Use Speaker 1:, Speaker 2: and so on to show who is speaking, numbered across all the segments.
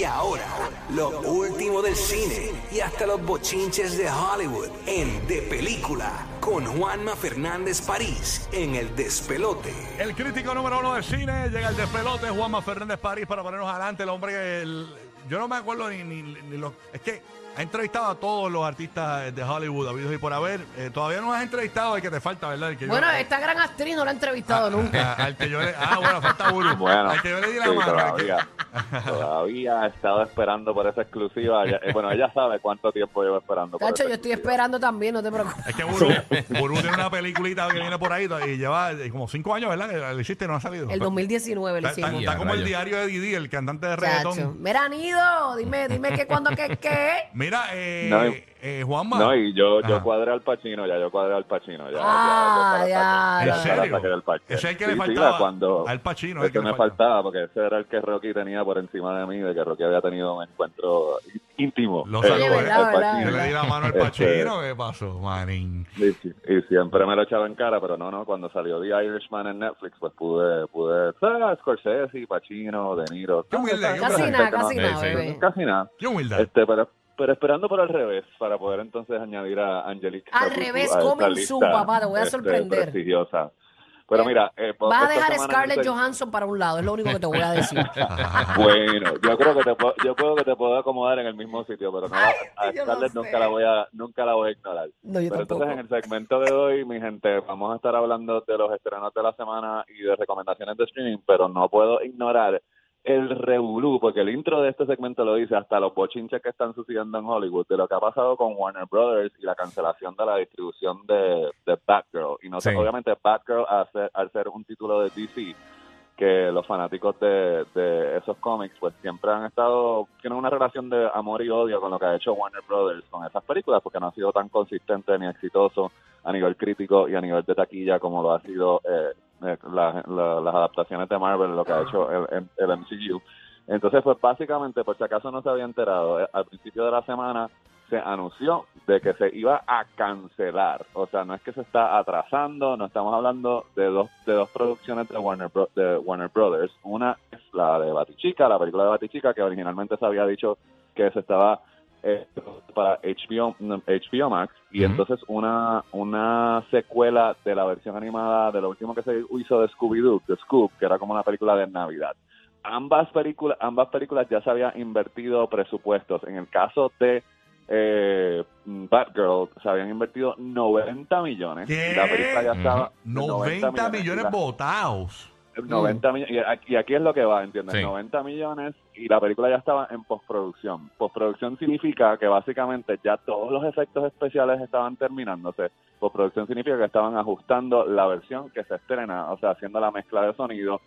Speaker 1: Y ahora, lo último del cine y hasta los bochinches de Hollywood en De Película con Juanma Fernández París en El Despelote.
Speaker 2: El crítico número uno del cine llega el despelote, Juanma Fernández París, para ponernos adelante. El hombre que. el- yo no me acuerdo ni, ni, ni los. Es que ha entrevistado a todos los artistas de Hollywood, habidos y por haber. Eh, todavía no has entrevistado al que te falta, ¿verdad? El que yo-
Speaker 3: Bueno, esta gran actriz no la he entrevistado
Speaker 2: a-
Speaker 3: nunca.
Speaker 2: a- al que yo le. Ah, bueno, falta.
Speaker 4: Bueno,
Speaker 2: al que yo le di la
Speaker 4: sí,
Speaker 2: mano.
Speaker 4: Todavía, he estado esperando por esa exclusiva. Ya- eh, bueno, ella sabe cuánto tiempo llevo esperando. por
Speaker 3: Tacho,
Speaker 4: esa
Speaker 3: yo estoy
Speaker 4: exclusiva.
Speaker 3: esperando también, no te preocupes.
Speaker 2: Es que Buru, Buru tiene una peliculita que viene por ahí y lleva eh, como cinco años, ¿verdad? Que le hiciste y no ha salido.
Speaker 3: El 2019 lo
Speaker 2: está-
Speaker 3: hicimos.
Speaker 2: está como el diario de Didi, el cantante de reggaetón.
Speaker 3: Mira, Nido, dime, dime que cuando que qué.
Speaker 2: Mira, eh,
Speaker 4: No, y-
Speaker 2: eh, Juanma.
Speaker 4: No, y yo, yo cuadré al Pachino, ya yo cuadré al Pachino. Ya,
Speaker 3: Ah,
Speaker 4: ya,
Speaker 3: ya,
Speaker 2: ¿En
Speaker 4: ya, ya.
Speaker 2: Ese es el que le
Speaker 4: Sí, sí,
Speaker 2: faltaba
Speaker 4: cuando,
Speaker 2: al Pacino, el
Speaker 4: el
Speaker 2: que
Speaker 4: que
Speaker 2: le
Speaker 4: me
Speaker 2: faltaba.
Speaker 4: faltaba, porque ese era el que Rocky tenía por encima de mí, de que Rocky había tenido un encuentro íntimo.
Speaker 2: Lo
Speaker 4: eh,
Speaker 2: salvó,
Speaker 4: con
Speaker 3: ¿verdad.
Speaker 2: Yo le di la mano al
Speaker 4: Este,
Speaker 2: Pachino, ¿qué pasó, manín?
Speaker 4: Y siempre me lo echaba en cara, pero no, no, cuando salió The Irishman en Netflix, pues pude, pude, ¿sabes? Scorsese, Pacino, De Niro.
Speaker 2: Qué qué
Speaker 3: Casi nada, casi nada.
Speaker 4: Casi nada.
Speaker 2: Qué humildad.
Speaker 4: Este, pero, pero esperando por al revés, para poder entonces añadir a Angelique.
Speaker 3: Al revés,
Speaker 4: lista,
Speaker 3: soon, papá, te voy a
Speaker 4: este,
Speaker 3: sorprender.
Speaker 4: prestigiosa. Pero
Speaker 3: Eh,
Speaker 4: mira, eh, po-
Speaker 3: Vas a dejar Scarlett Johansson para un lado, es lo único que te voy a decir.
Speaker 4: Bueno, yo creo que te puedo, yo creo que te puedo acomodar en el mismo sitio, pero no,
Speaker 3: Ay,
Speaker 4: a
Speaker 3: no
Speaker 4: Scarlett nunca la voy a, nunca la voy a ignorar.
Speaker 3: No, yo
Speaker 4: Pero
Speaker 3: tampoco.
Speaker 4: entonces en el segmento de hoy, mi gente, vamos a estar hablando de los estrenos de la semana y de recomendaciones de streaming, pero no puedo ignorar el revolú, porque el intro de este segmento lo dice, hasta los bochinches que están sucediendo en Hollywood, de lo que ha pasado con Warner Brothers y la cancelación de la distribución de, de Batgirl. Y no sé,
Speaker 5: Sí.
Speaker 4: obviamente Batgirl, al ser, al ser un título de DC, que los fanáticos de, de esos cómics pues siempre han estado, tienen una relación de amor y odio con lo que ha hecho Warner Brothers con esas películas porque no ha sido tan consistente ni exitoso a nivel crítico y a nivel de taquilla como lo ha sido eh, la- la- las adaptaciones de Marvel, lo que ha hecho el, el MCU. Entonces, pues básicamente, por si acaso no se había enterado, eh, al principio de la semana se anunció de que se iba a cancelar. O sea, no es que se está atrasando, no estamos hablando de dos, de dos producciones de Warner, Bro- de Warner Brothers. Una es la de Batichica, la película de Batichica, que originalmente se había dicho que se estaba eh, para HBO, HBO Max, y entonces una, una secuela de la versión animada de lo último que se hizo de Scooby-Doo, de Scoob, que era como una película de Navidad ambas películas ambas películas ya se había invertido presupuestos en el caso de eh, Batgirl se habían invertido 90 millones
Speaker 2: ¿Qué?
Speaker 4: la película ya estaba
Speaker 2: 90 millones votados.
Speaker 4: 90 millones y aquí, y aquí es lo que va, ¿entiendes?
Speaker 5: Sí.
Speaker 4: 90 millones y la película ya estaba en postproducción. Postproducción significa que básicamente ya todos los efectos especiales estaban terminándose. Postproducción significa que estaban ajustando la versión que se estrena, o sea, haciendo la mezcla de sonido,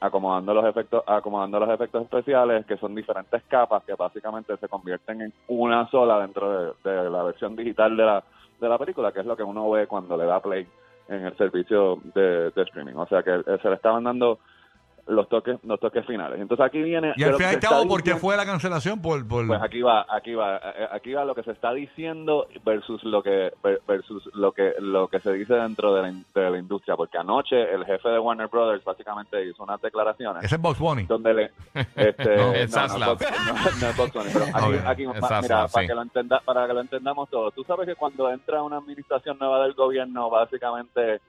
Speaker 4: acomodando los efectos, acomodando los efectos especiales, que son diferentes capas que básicamente se convierten en una sola dentro de, la versión digital de la, de la película, que es lo que uno ve cuando le da play en el servicio de, de streaming. O sea que eh, se le estaban dando los toques los toques finales. Entonces aquí viene...
Speaker 2: Y al fin y al cabo, ¿por qué fue la cancelación? Por, por...
Speaker 4: pues aquí va, aquí va, eh, aquí va lo que se está diciendo versus lo que ver- versus lo que lo que se dice dentro de la, de la industria, porque anoche el jefe de Warner Brothers básicamente hizo unas declaraciones
Speaker 2: Ese es Box Bunny.
Speaker 4: donde le este
Speaker 5: No,
Speaker 4: no,
Speaker 5: es
Speaker 4: no, no, no, no es Box Bunny, pero aquí,
Speaker 2: Ok.
Speaker 4: aquí,
Speaker 5: Es
Speaker 4: ma-
Speaker 5: Zaslav,
Speaker 4: mira, para
Speaker 5: sí.
Speaker 4: que lo entenda, para que lo entendamos todos. Tú sabes que cuando entra una administración nueva del gobierno, básicamente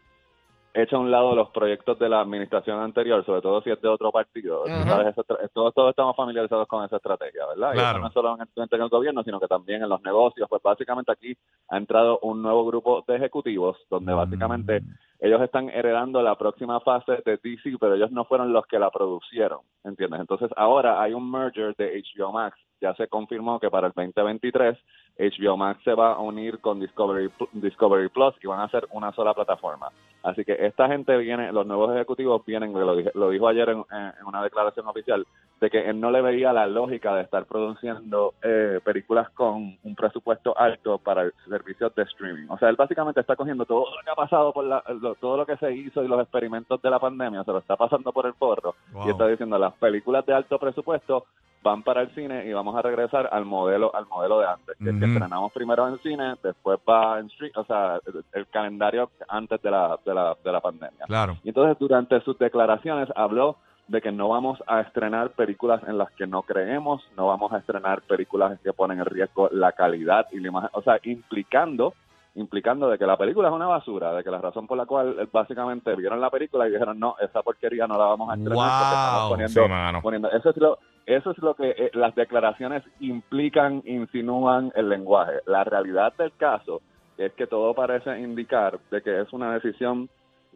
Speaker 4: echa a un lado los proyectos de la administración anterior, sobre todo si es de otro partido. Sabes, todos, todos estamos familiarizados con esa estrategia, ¿verdad? Y
Speaker 2: Claro.
Speaker 4: eso no solo en el, en el gobierno, sino que también en los negocios. Pues básicamente aquí ha entrado un nuevo grupo de ejecutivos donde básicamente
Speaker 2: Mm.
Speaker 4: Ellos están heredando la próxima fase de DC, pero ellos no fueron los que la producieron, ¿entiendes? Entonces ahora hay un merger de HBO Max. Ya se confirmó que para el 2023 HBO Max se va a unir con Discovery, Discovery Plus y van a hacer una sola plataforma. Así que esta gente viene, los nuevos ejecutivos vienen, lo, lo dijo ayer en una declaración oficial, de que él no le veía la lógica de estar produciendo eh, películas con un presupuesto alto para el servicio de streaming. O sea, él básicamente está cogiendo todo lo que ha pasado, por la, lo- todo lo que se hizo y los experimentos de la pandemia, se lo está pasando por el forro
Speaker 2: Wow.
Speaker 4: y está diciendo las películas de alto presupuesto van para el cine y vamos a regresar al modelo al modelo de antes, que es que
Speaker 2: Ujú.
Speaker 4: estrenamos primero en cine, después va en stream, o sea, el, el calendario antes de la, de la, de la pandemia.
Speaker 2: Claro.
Speaker 4: Y entonces durante sus declaraciones habló de que no vamos a estrenar películas en las que no creemos, no vamos a estrenar películas que ponen en riesgo la calidad y la imagen, o sea, implicando implicando de que la película es una basura, de que la razón por la cual eh, básicamente vieron la película y dijeron, no, esa porquería no la vamos a estrenar porque estamos
Speaker 2: Wow.
Speaker 4: poniendo,
Speaker 5: Sí, mano.
Speaker 4: poniendo- eso es lo eso es lo que eh, las declaraciones implican, insinúan el lenguaje. La realidad del caso es que todo parece indicar de que es una decisión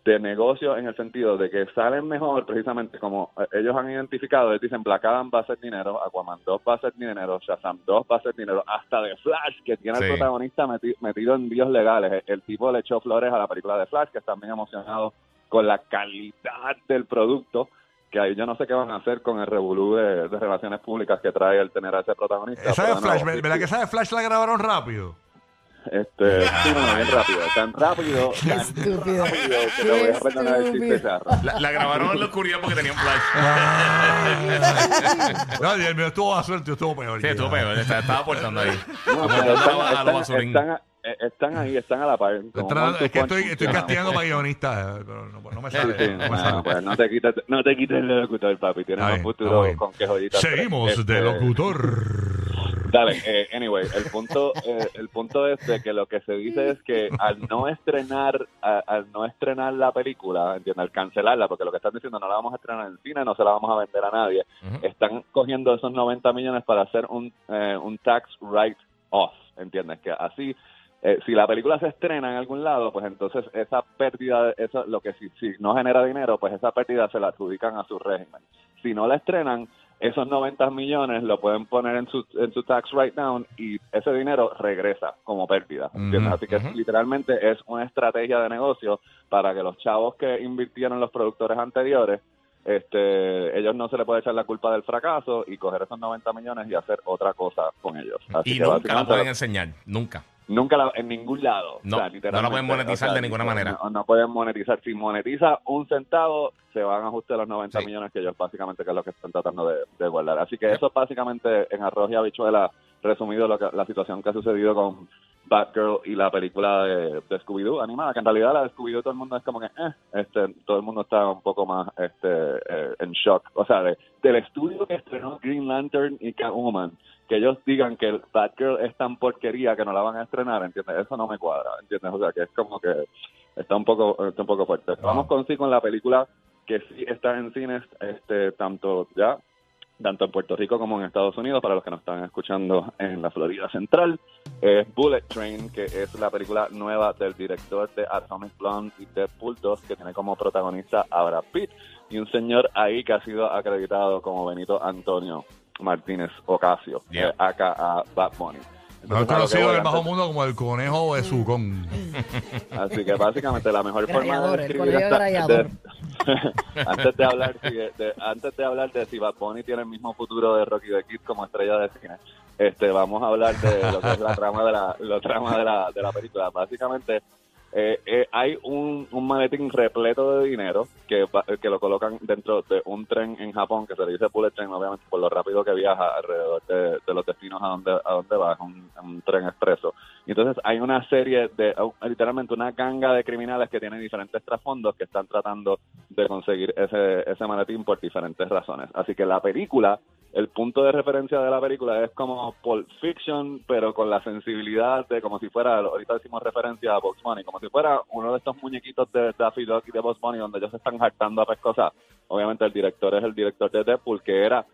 Speaker 4: de negocio en el sentido de que salen mejor precisamente como eh, ellos han identificado, ellos dicen Black Adam va a ser dinero, Aquaman 2 va a ser dinero, Shazam 2 va a ser dinero, hasta de Flash que tiene
Speaker 5: Sí.
Speaker 4: el protagonista meti- metido en legales. El, el tipo le echó flores a la película de Flash que están bien emocionados con la calidad del producto que ahí yo no sé qué van a hacer con el revolú de, de relaciones públicas que trae el tener a ese protagonista.
Speaker 2: Esa de Flash,
Speaker 4: nuevo,
Speaker 2: ¿verdad que esa de Flash la grabaron rápido?
Speaker 4: Este, sí, no, bien rápido, tan rápido, tan
Speaker 3: estúpido.
Speaker 4: rápido que te voy a perdonar el chiste charro.
Speaker 5: La, la grabaron en la oscuridad porque tenían flash.
Speaker 2: No, y el mío estuvo a suerte, estuvo peor.
Speaker 5: Sí, estuvo peor. Estaba, estaba aportando ahí.
Speaker 4: No,
Speaker 5: Aportando
Speaker 4: pero
Speaker 5: a,
Speaker 4: están,
Speaker 5: a los
Speaker 4: están-
Speaker 5: basurín.
Speaker 4: están a- eh, están ahí, están a la par.
Speaker 2: es que estoy, castigando para guionistas, eh, pero no, no me
Speaker 4: Sí,
Speaker 2: sale.
Speaker 4: sí,
Speaker 2: no me
Speaker 4: bueno,
Speaker 2: sale.
Speaker 4: pues no te quites, no te quites el locutor, papi. Tienes un futuro con que joyitas.
Speaker 2: Seguimos
Speaker 4: Este,
Speaker 2: de locutor.
Speaker 4: Dale, eh, anyway, el punto, eh, el punto es de que lo que se dice es que al no estrenar, a- al no estrenar la película, entiende, al cancelarla, porque lo que están diciendo no la vamos a estrenar en el cine, no se la vamos a vender a nadie, están cogiendo esos 90 millones para hacer un, eh, un tax write off, entiendes, que así eh, si la película se estrena en algún lado, pues entonces esa pérdida, eso, lo que si, si no genera dinero, pues esa pérdida se la adjudican a su régimen. Si no la estrenan, esos 90 millones lo pueden poner en su, en su tax write down y ese dinero regresa como pérdida.
Speaker 2: Ujú,
Speaker 4: Así que literalmente es una estrategia de negocio para que los chavos que invirtieron los productores anteriores este, ellos no se le puede echar la culpa del fracaso y coger esos 90 millones y hacer otra cosa con ellos. Así
Speaker 5: Y
Speaker 4: que
Speaker 5: nunca la pueden enseñar. Nunca.
Speaker 4: Nunca la- en ningún lado.
Speaker 5: No,
Speaker 4: O sea,
Speaker 5: no la pueden monetizar de ninguna manera.
Speaker 4: No, no pueden monetizar. Si monetiza un centavo, se van a ajustar los 90
Speaker 5: Sí.
Speaker 4: millones que ellos básicamente que es lo que están tratando de, de guardar. Así que eso es básicamente en arroz y habichuela resumido lo que, la situación que ha sucedido con Batgirl y la película de, de Scooby-Doo animada, que en realidad la de Scooby-Doo todo el mundo es como que, eh, este, todo el mundo está un poco más este, eh, en shock. O sea, de- del estudio que estrenó Green Lantern y Catwoman, que ellos digan que Batgirl es tan porquería que no la van a estrenar, ¿entiendes? Eso no me cuadra, ¿entiendes? O sea, que es como que está un poco está un poco fuerte. Vamos con sí con la película que sí está en cines, este, tanto ya tanto en Puerto Rico como en Estados Unidos, para los que nos están escuchando en la Florida Central, es Bullet Train, que es la película nueva del director de Atomic Blonde y Deadpool 2, que tiene como protagonista a Brad Pitt, y un señor ahí que ha sido acreditado como Benito Antonio Martínez Ocasio,
Speaker 5: Yeah.
Speaker 4: eh, aka Bad Bunny. A que
Speaker 2: conocido en el bajo mundo como el conejo de Sucón.
Speaker 4: Así que básicamente la mejor forma de describir esta- de- antes de hablar si- de, antes de hablar de si Bad Bunny tiene el mismo futuro de Rocky the Kid como estrella de cine, este vamos a hablar de lo que es la trama de la, la trama de la, de la película. Básicamente eh, eh, hay un, un maletín repleto de dinero que, que lo colocan dentro de un tren en Japón que se le dice bullet train, obviamente por lo rápido que viaja alrededor de, los destinos a donde, a donde va, es un, tren expreso. Entonces hay una serie de, literalmente una ganga de criminales que tienen diferentes trasfondos que están tratando de conseguir ese, ese maletín por diferentes razones. Así que la película, el punto de referencia de la película es como Pulp Fiction, pero con la sensibilidad de como si fuera, ahorita decimos referencia a Box Bunny, como si fuera uno de estos muñequitos de Daffy Duck y de Box Bunny donde ellos se están hartando a pescosas. Obviamente el director es el director de Deadpool, que era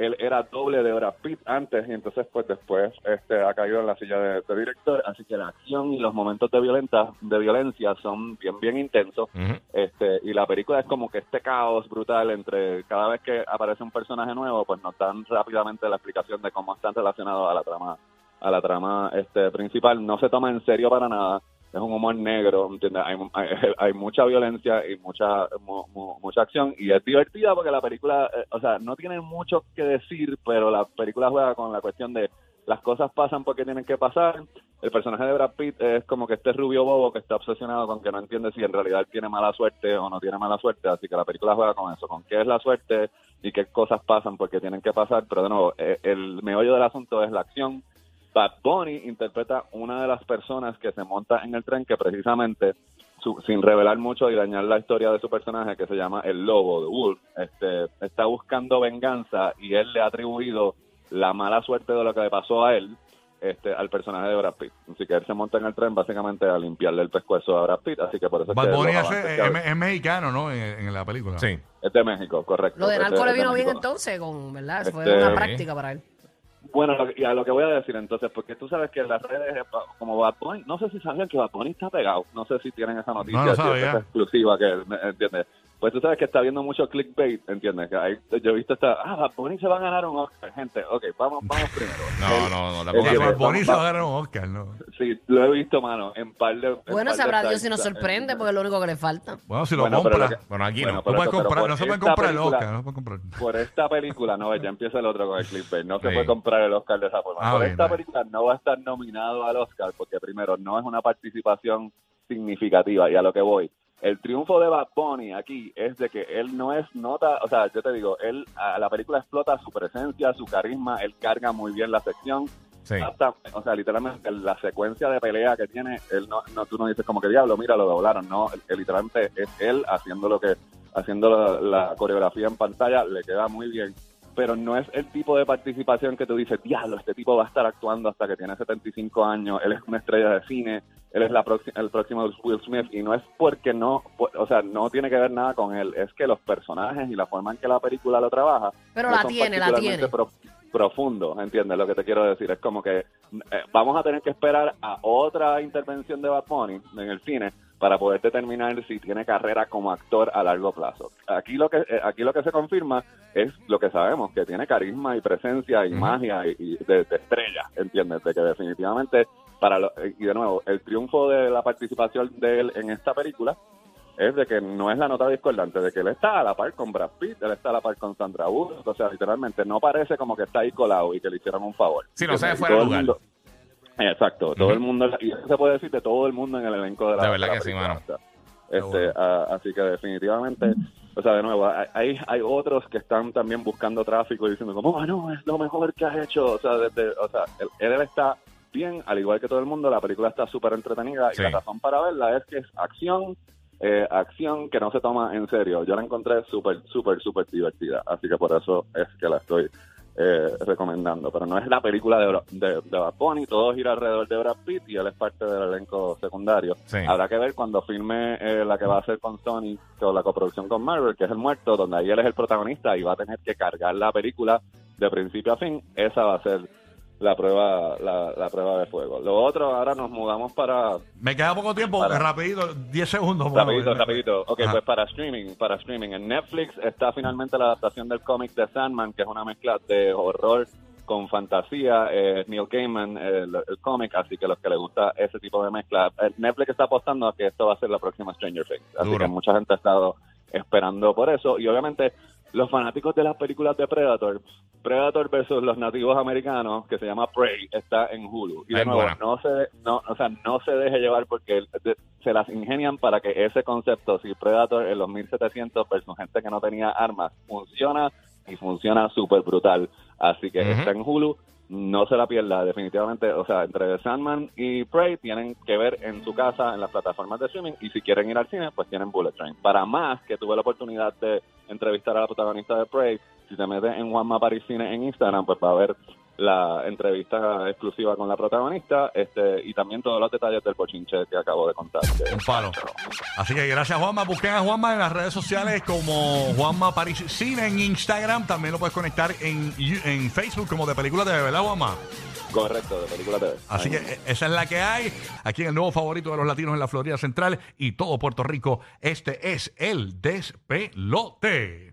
Speaker 4: él era doble de Brad Pitt antes y entonces pues después este ha caído en la silla de, de director. Así que la acción y los momentos de violenta de violencia son bien bien intensos. Este y la película es como que este caos brutal entre cada vez que aparece un personaje nuevo pues nos dan rápidamente la explicación de cómo están relacionados a la trama a la trama este principal. No se toma en serio para nada es un humor negro, ¿entiendes? Hay, hay, hay mucha violencia y mucha mu- mu- mucha acción y es divertida porque la película, eh, o sea, no tiene mucho que decir, pero la película juega con la cuestión de las cosas pasan porque tienen que pasar. El personaje de Brad Pitt es como que este rubio bobo que está obsesionado con que no entiende si en realidad tiene mala suerte o no tiene mala suerte, así que la película juega con eso, con qué es la suerte y qué cosas pasan porque tienen que pasar, pero de nuevo, eh, el meollo del asunto es la acción Bad Bunny interpreta una de las personas que se monta en el tren que precisamente su- sin revelar mucho y dañar la historia de su personaje, que se llama El Lobo, de Wolf, este, está buscando venganza y él le ha atribuido la mala suerte de lo que le pasó a él este, al personaje de Brad Pitt. Así que él se monta en el tren básicamente a limpiarle el pescuezo a Brad Pitt, así que por eso es
Speaker 2: Bad Bunny es,
Speaker 4: que-
Speaker 2: es- es mexicano, ¿no? En, en la película.
Speaker 5: Sí.
Speaker 4: es de México, correcto.
Speaker 3: Lo de
Speaker 4: Es
Speaker 3: narco le vino bien entonces, con, ¿verdad? Fue
Speaker 4: Este,
Speaker 3: una práctica para él.
Speaker 4: Bueno, lo que- y a lo que voy a decir entonces, porque tú sabes que en las redes, eh, como Bad Bunny, no sé si sabían que Bad Bunny está pegado, no sé si tienen esa noticia,
Speaker 2: No, sabía.
Speaker 4: es exclusiva, que, ¿me ¿entiendes? Pues tú sabes que está viendo mucho clickbait, ¿entiendes? Que ahí, yo he visto esta, ah, Bad Bunny se va a ganar un Oscar, gente, ok, vamos, vamos primero.
Speaker 5: No, no, no.
Speaker 2: Y
Speaker 4: eh,
Speaker 2: Bad Bunny se va a ganar un Oscar, ¿no?
Speaker 4: Sí, lo he visto, mano, en par de... en
Speaker 3: Bueno,
Speaker 4: par de
Speaker 3: sabrá Dios si nos
Speaker 4: en-
Speaker 3: sorprende, porque es lo único que le falta.
Speaker 2: Bueno, si lo
Speaker 4: Bueno,
Speaker 2: compra.
Speaker 4: que-
Speaker 5: Bueno, aquí
Speaker 4: Bueno,
Speaker 5: no.
Speaker 2: no,
Speaker 4: eso,
Speaker 2: comprar, se puede comprar el Oscar. No se puede comprar.
Speaker 4: por esta película, no, ya empieza el otro con el clickbait, no se
Speaker 5: Sí.
Speaker 4: puede comprar el Oscar de esa forma.
Speaker 2: Ah,
Speaker 4: por
Speaker 2: bien,
Speaker 4: esta
Speaker 2: bien.
Speaker 4: película no va a estar nominado al Oscar porque primero no es una participación significativa y a lo que voy. El triunfo de Bad Bunny aquí es de que él no es nota, o sea, yo te digo, él a la película explota su presencia, su carisma, él carga muy bien la sección,
Speaker 5: Sí.
Speaker 4: hasta, o sea, literalmente la secuencia de pelea que tiene, él no, no tú no dices como que diablo, mira, lo doblaron, no, él- literalmente es él haciendo lo que, haciendo la, la coreografía en pantalla, le queda muy bien, pero no es el tipo de participación que tú dices, diablo, este tipo va a estar actuando hasta que tiene 75 años, él es una estrella de cine, él es la próxima, el próximo Will Smith, y no es porque no, o sea, no tiene que ver nada con él, es que los personajes y la forma en que la película lo trabaja,
Speaker 3: Pero
Speaker 4: no
Speaker 3: la
Speaker 4: son
Speaker 3: tiene, la tiene.
Speaker 4: pro- profundo, ¿entiendes lo que te quiero decir? Es como que eh, vamos a tener que esperar a otra intervención de Bad Bunny en el cine para poder determinar si tiene carrera como actor a largo plazo. Aquí lo que eh, aquí lo que se confirma es lo que sabemos, que tiene carisma y presencia y magia y, y de, de estrella, ¿entiendes? De que definitivamente para lo- y de nuevo, el triunfo de la participación de él en esta película es de que no es la nota discordante, de que él está a la par con Brad Pitt, él está a la par con Sandra Bullock, o sea, literalmente no parece como que está ahí colado y que le hicieron un favor.
Speaker 5: Sí, no se fuera de
Speaker 4: el
Speaker 5: lugar.
Speaker 4: mundo- Exacto, todo el mundo, y eso se puede decir de todo el mundo en el elenco de la
Speaker 5: De verdad
Speaker 4: la
Speaker 5: que sí,
Speaker 4: película,
Speaker 5: mano.
Speaker 4: este,
Speaker 2: bueno.
Speaker 4: así que definitivamente, o sea, de nuevo, hay- hay, otros que están también buscando tráfico y diciendo como, ah, no, es lo mejor que has hecho, o sea, desde, o sea, él, él está bien, al igual que todo el mundo, la película está súper entretenida
Speaker 5: Sí.
Speaker 4: y la razón para verla es que es acción, eh, acción que no se toma en serio. Yo la encontré súper, súper, súper divertida, así que por eso es que la estoy eh, recomendando. Pero no es la película de, de, de Bad Bunny, todo gira alrededor de Brad Pitt y él es parte del elenco secundario.
Speaker 5: Sí.
Speaker 4: Habrá que ver cuando filme eh, la que va a hacer con Sony, con la coproducción con Marvel, que es El Muerto, donde ahí él es el protagonista y va a tener que cargar la película de principio a fin. Esa va a ser la prueba la, la prueba de fuego. Lo otro, ahora nos mudamos para
Speaker 2: Me queda poco tiempo,
Speaker 4: Para.
Speaker 2: rapidito, 10 segundos.
Speaker 4: Rapidito, rapidito. Ok,
Speaker 2: Ajá.
Speaker 4: pues para streaming, para streaming. En Netflix está finalmente la adaptación del cómic de Sandman, que es una mezcla de horror con fantasía. Eh, Neil Gaiman, el, el cómic, así que los que les gusta ese tipo de mezcla. eh, Netflix está apostando a que esto va a ser la próxima Stranger Things. Así
Speaker 5: Duro.
Speaker 4: que mucha gente ha estado esperando por eso. Y obviamente los fanáticos de las películas de Predator, Predator versus los nativos americanos, que se llama Prey, está en Hulu. Y de
Speaker 5: Ay,
Speaker 4: nuevo,
Speaker 5: buena.
Speaker 4: no se, no, o sea, no se deje llevar porque se las ingenian para que ese concepto, si Predator en los 1700 versus gente que no tenía armas, funciona y funciona súper brutal. Así que está en Hulu, no se la pierda, definitivamente. O sea, entre Sandman y Prey tienen que ver en su casa, en las plataformas de streaming, y si quieren ir al cine, pues tienen Bullet Train. Para más, que tuve la oportunidad de entrevistar a la protagonista de Prey, si te metes en Juanma Paris Cine en Instagram, pues va a ver la entrevista exclusiva con la protagonista este y también todos los detalles del bochinche que acabo de contar.
Speaker 2: Un palo. Así que gracias, Juanma. Busquen a Juanma en las redes sociales como Juanma París Cine en Instagram. También lo puedes conectar en, en Facebook como de película TV, ¿verdad, Juanma?
Speaker 4: Correcto, de película TV.
Speaker 2: Así que
Speaker 4: Ahí.
Speaker 2: esa es la que hay. Aquí en el nuevo favorito de los latinos en la Florida Central y todo Puerto Rico. Este es el despelote.